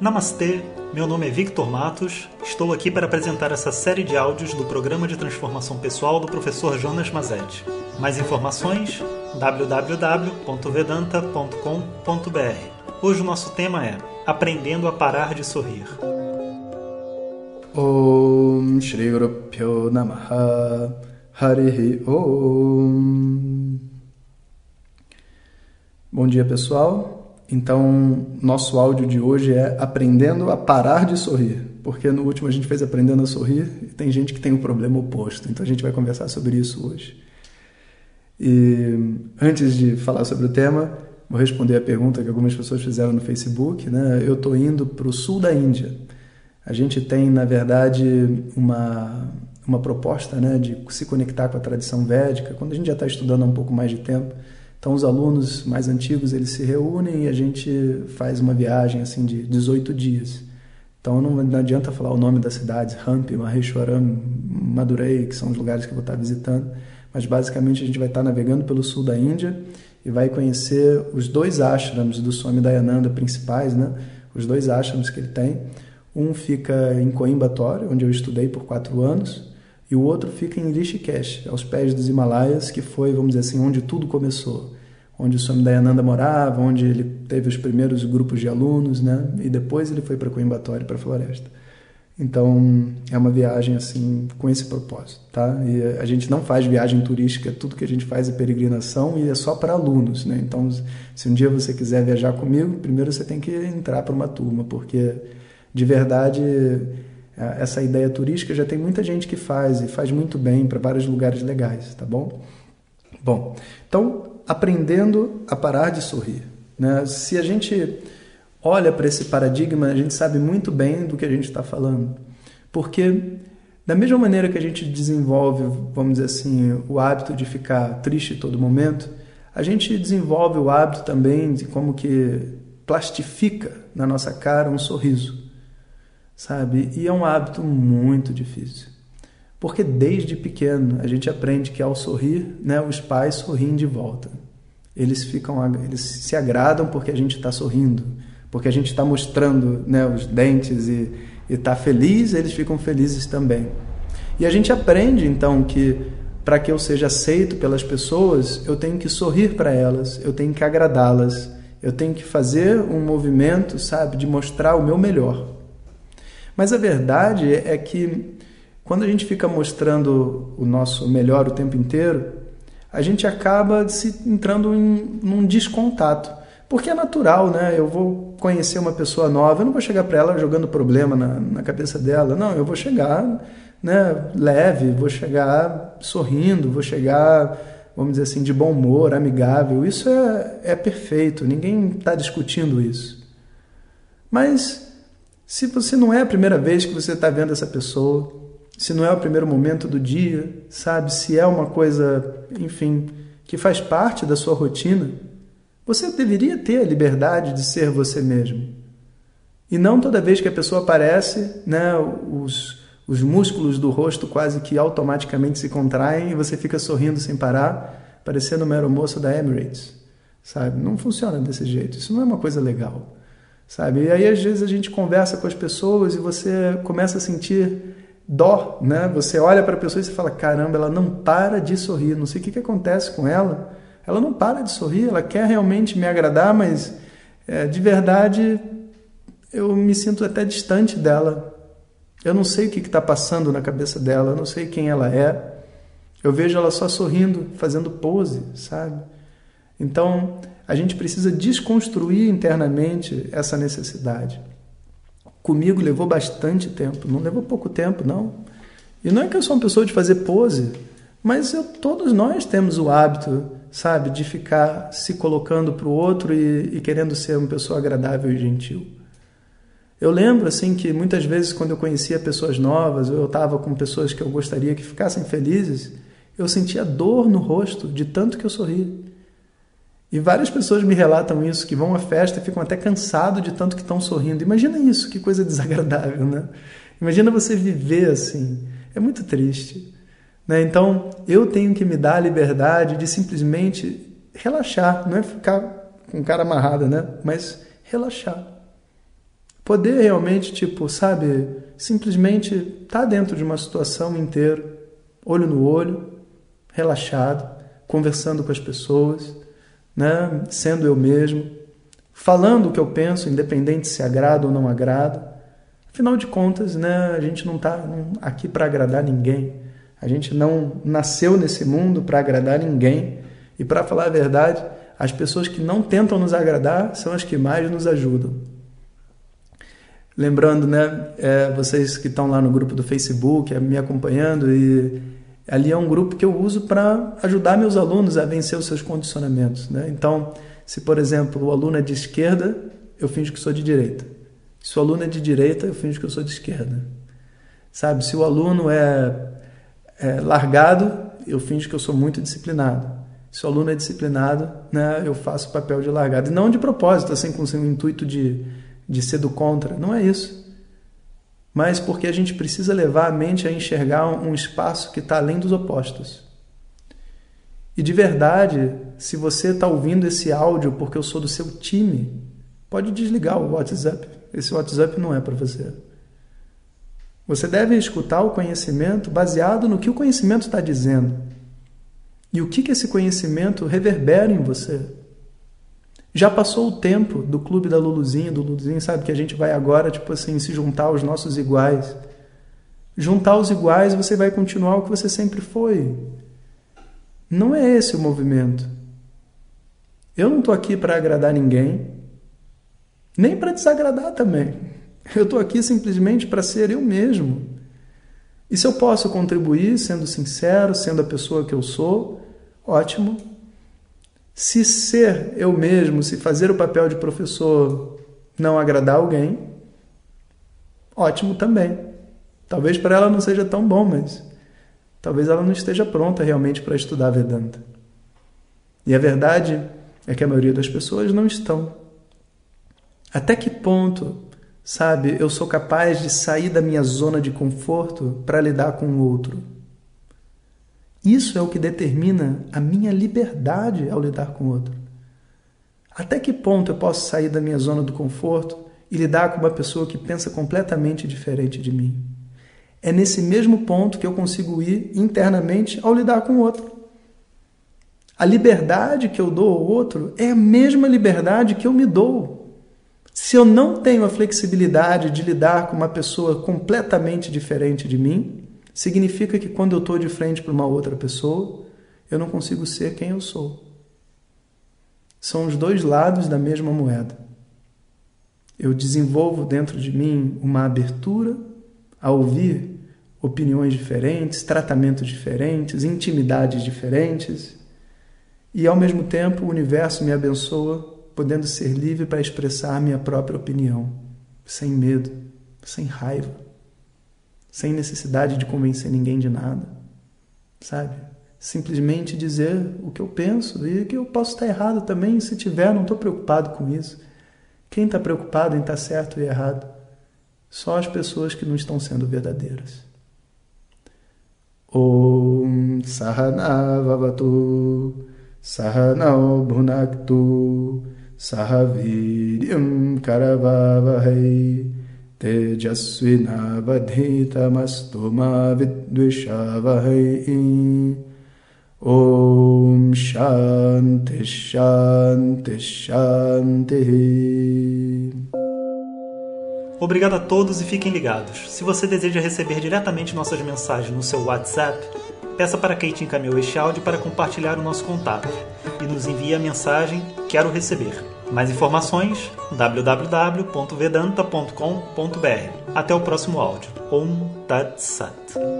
Namastê, meu nome é Victor Matos, estou aqui para apresentar essa série de áudios do Programa de Transformação Pessoal do professor Jonas Mazetti. Mais informações? www.vedanta.com.br Hoje o nosso tema é Aprendendo a Parar de Sorrir. Om Shri Namaha Harihi Om Bom dia pessoal, então, nosso áudio de hoje é aprendendo a parar de sorrir, porque no último a gente fez aprendendo a sorrir e tem gente que tem o um problema oposto. Então a gente vai conversar sobre isso hoje. E antes de falar sobre o tema, vou responder a pergunta que algumas pessoas fizeram no Facebook. Né? Eu estou indo para o sul da Índia. A gente tem, na verdade, uma, uma proposta né, de se conectar com a tradição védica, quando a gente já está estudando há um pouco mais de tempo então os alunos mais antigos eles se reúnem e a gente faz uma viagem assim de 18 dias. Então não, adianta falar o nome das cidades, Hampi, Maheshwaram, Madurai, que são os lugares que eu vou estar visitando, mas basicamente a gente vai estar navegando pelo sul da Índia e vai conhecer os dois ashrams do Swami Dayananda principais, né? Os dois ashrams que ele tem. Um fica em Coimbatore, onde eu estudei por quatro anos, e o outro fica em Rishikesh, aos pés dos Himalaias, que foi, vamos dizer assim, onde tudo começou. Onde o Swami Dayananda morava, onde ele teve os primeiros grupos de alunos, né? E depois ele foi para Coimbatore, para a floresta. Então, é uma viagem assim com esse propósito, tá? E a gente não faz viagem turística, tudo que a gente faz é peregrinação e é só para alunos, né? Então, se um dia você quiser viajar comigo, primeiro você tem que entrar para uma turma, porque de verdade é, essa ideia turística já tem muita gente que faz e faz muito bem para vários lugares legais, tá bom? Bom, então aprendendo a parar de sorrir. Né? Se a gente olha para esse paradigma, a gente sabe muito bem do que a gente está falando, porque da mesma maneira que a gente desenvolve, vamos dizer assim, o hábito de ficar triste todo momento, a gente desenvolve o hábito também de como que plastifica na nossa cara um sorriso sabe? E é um hábito muito difícil. Porque desde pequeno a gente aprende que ao sorrir, né, os pais sorriem de volta. Eles ficam, eles se agradam porque a gente está sorrindo, porque a gente está mostrando, né, os dentes e está feliz, eles ficam felizes também. E a gente aprende então que para que eu seja aceito pelas pessoas, eu tenho que sorrir para elas, eu tenho que agradá-las, eu tenho que fazer um movimento, sabe, de mostrar o meu melhor. Mas a verdade é que quando a gente fica mostrando o nosso melhor o tempo inteiro, a gente acaba se entrando em num descontato. Porque é natural, né? Eu vou conhecer uma pessoa nova, eu não vou chegar para ela jogando problema na, na cabeça dela. Não, eu vou chegar né, leve, vou chegar sorrindo, vou chegar, vamos dizer assim, de bom humor, amigável. Isso é, é perfeito, ninguém está discutindo isso. Mas se você não é a primeira vez que você está vendo essa pessoa, se não é o primeiro momento do dia, sabe? Se é uma coisa, enfim, que faz parte da sua rotina, você deveria ter a liberdade de ser você mesmo. E não toda vez que a pessoa aparece, né, os, os músculos do rosto quase que automaticamente se contraem e você fica sorrindo sem parar, parecendo uma aeromoça da Emirates, sabe? Não funciona desse jeito. Isso não é uma coisa legal sabe? E aí às vezes a gente conversa com as pessoas e você começa a sentir dó, né? Você olha para a pessoa e você fala: caramba, ela não para de sorrir. Não sei o que, que acontece com ela. Ela não para de sorrir. Ela quer realmente me agradar, mas é, de verdade eu me sinto até distante dela. Eu não sei o que está passando na cabeça dela. Eu não sei quem ela é. Eu vejo ela só sorrindo, fazendo pose, sabe? Então a gente precisa desconstruir internamente essa necessidade. Comigo levou bastante tempo, não levou pouco tempo, não. E não é que eu sou uma pessoa de fazer pose, mas eu, todos nós temos o hábito, sabe, de ficar se colocando para o outro e, e querendo ser uma pessoa agradável e gentil. Eu lembro assim que muitas vezes quando eu conhecia pessoas novas, ou eu estava com pessoas que eu gostaria que ficassem felizes, eu sentia dor no rosto de tanto que eu sorri. E várias pessoas me relatam isso, que vão à festa e ficam até cansados de tanto que estão sorrindo. Imagina isso, que coisa desagradável, né? Imagina você viver assim. É muito triste. Né? Então, eu tenho que me dar a liberdade de simplesmente relaxar, não é ficar com cara amarrada, né? Mas relaxar. poder realmente, tipo, sabe, simplesmente estar tá dentro de uma situação inteira, olho no olho, relaxado, conversando com as pessoas, né, sendo eu mesmo, falando o que eu penso, independente se agrada ou não agrada. Afinal de contas, né, a gente não está aqui para agradar ninguém. A gente não nasceu nesse mundo para agradar ninguém. E para falar a verdade, as pessoas que não tentam nos agradar são as que mais nos ajudam. Lembrando, né, é, vocês que estão lá no grupo do Facebook, é, me acompanhando, e ali é um grupo que eu uso para ajudar meus alunos a vencer os seus condicionamentos. Né? Então, se, por exemplo, o aluno é de esquerda, eu finjo que sou de direita. Se o aluno é de direita, eu finjo que eu sou de esquerda. Sabe? Se o aluno é, é largado, eu finjo que eu sou muito disciplinado. Se o aluno é disciplinado, né, eu faço o papel de largado. E não de propósito, assim, com o intuito de, de ser do contra. Não é isso. Mas porque a gente precisa levar a mente a enxergar um espaço que está além dos opostos. E de verdade, se você está ouvindo esse áudio porque eu sou do seu time, pode desligar o WhatsApp. Esse WhatsApp não é para você. Você deve escutar o conhecimento baseado no que o conhecimento está dizendo e o que, que esse conhecimento reverbera em você. Já passou o tempo do clube da Luluzinha, do Luluzinho, sabe? Que a gente vai agora, tipo assim, se juntar aos nossos iguais. Juntar os iguais, você vai continuar o que você sempre foi. Não é esse o movimento. Eu não estou aqui para agradar ninguém, nem para desagradar também. Eu estou aqui simplesmente para ser eu mesmo. E se eu posso contribuir sendo sincero, sendo a pessoa que eu sou, ótimo. Se ser eu mesmo, se fazer o papel de professor não agradar alguém, ótimo também. Talvez para ela não seja tão bom, mas talvez ela não esteja pronta realmente para estudar Vedanta. E a verdade é que a maioria das pessoas não estão. Até que ponto, sabe, eu sou capaz de sair da minha zona de conforto para lidar com o outro? Isso é o que determina a minha liberdade ao lidar com o outro. Até que ponto eu posso sair da minha zona do conforto e lidar com uma pessoa que pensa completamente diferente de mim? É nesse mesmo ponto que eu consigo ir internamente ao lidar com o outro. A liberdade que eu dou ao outro é a mesma liberdade que eu me dou. Se eu não tenho a flexibilidade de lidar com uma pessoa completamente diferente de mim, significa que quando eu estou de frente para uma outra pessoa, eu não consigo ser quem eu sou. São os dois lados da mesma moeda. Eu desenvolvo dentro de mim uma abertura a ouvir opiniões diferentes, tratamentos diferentes, intimidades diferentes, e ao mesmo tempo o universo me abençoa, podendo ser livre para expressar minha própria opinião, sem medo, sem raiva, sem necessidade de convencer ninguém de nada, sabe? Simplesmente dizer o que eu penso e que eu posso estar errado também, se tiver, não estou preocupado com isso. Quem está preocupado em estar certo e errado? Só as pessoas que não estão sendo verdadeiras. Om Sahana Vavatu Sahanau Bhunaktu Sahaviryam Karavavahai Tejasvinavadhitamastu ma vidvishavahai Om Shanti Shanti Shanti Obrigado a todos e fiquem ligados. Se você deseja receber diretamente nossas mensagens no seu WhatsApp, peça para quem te encaminhou este áudio para compartilhar o nosso contato e nos envie a mensagem Quero receber. Mais informações www.vedanta.com.br. Até o próximo áudio. Om Tat Sat.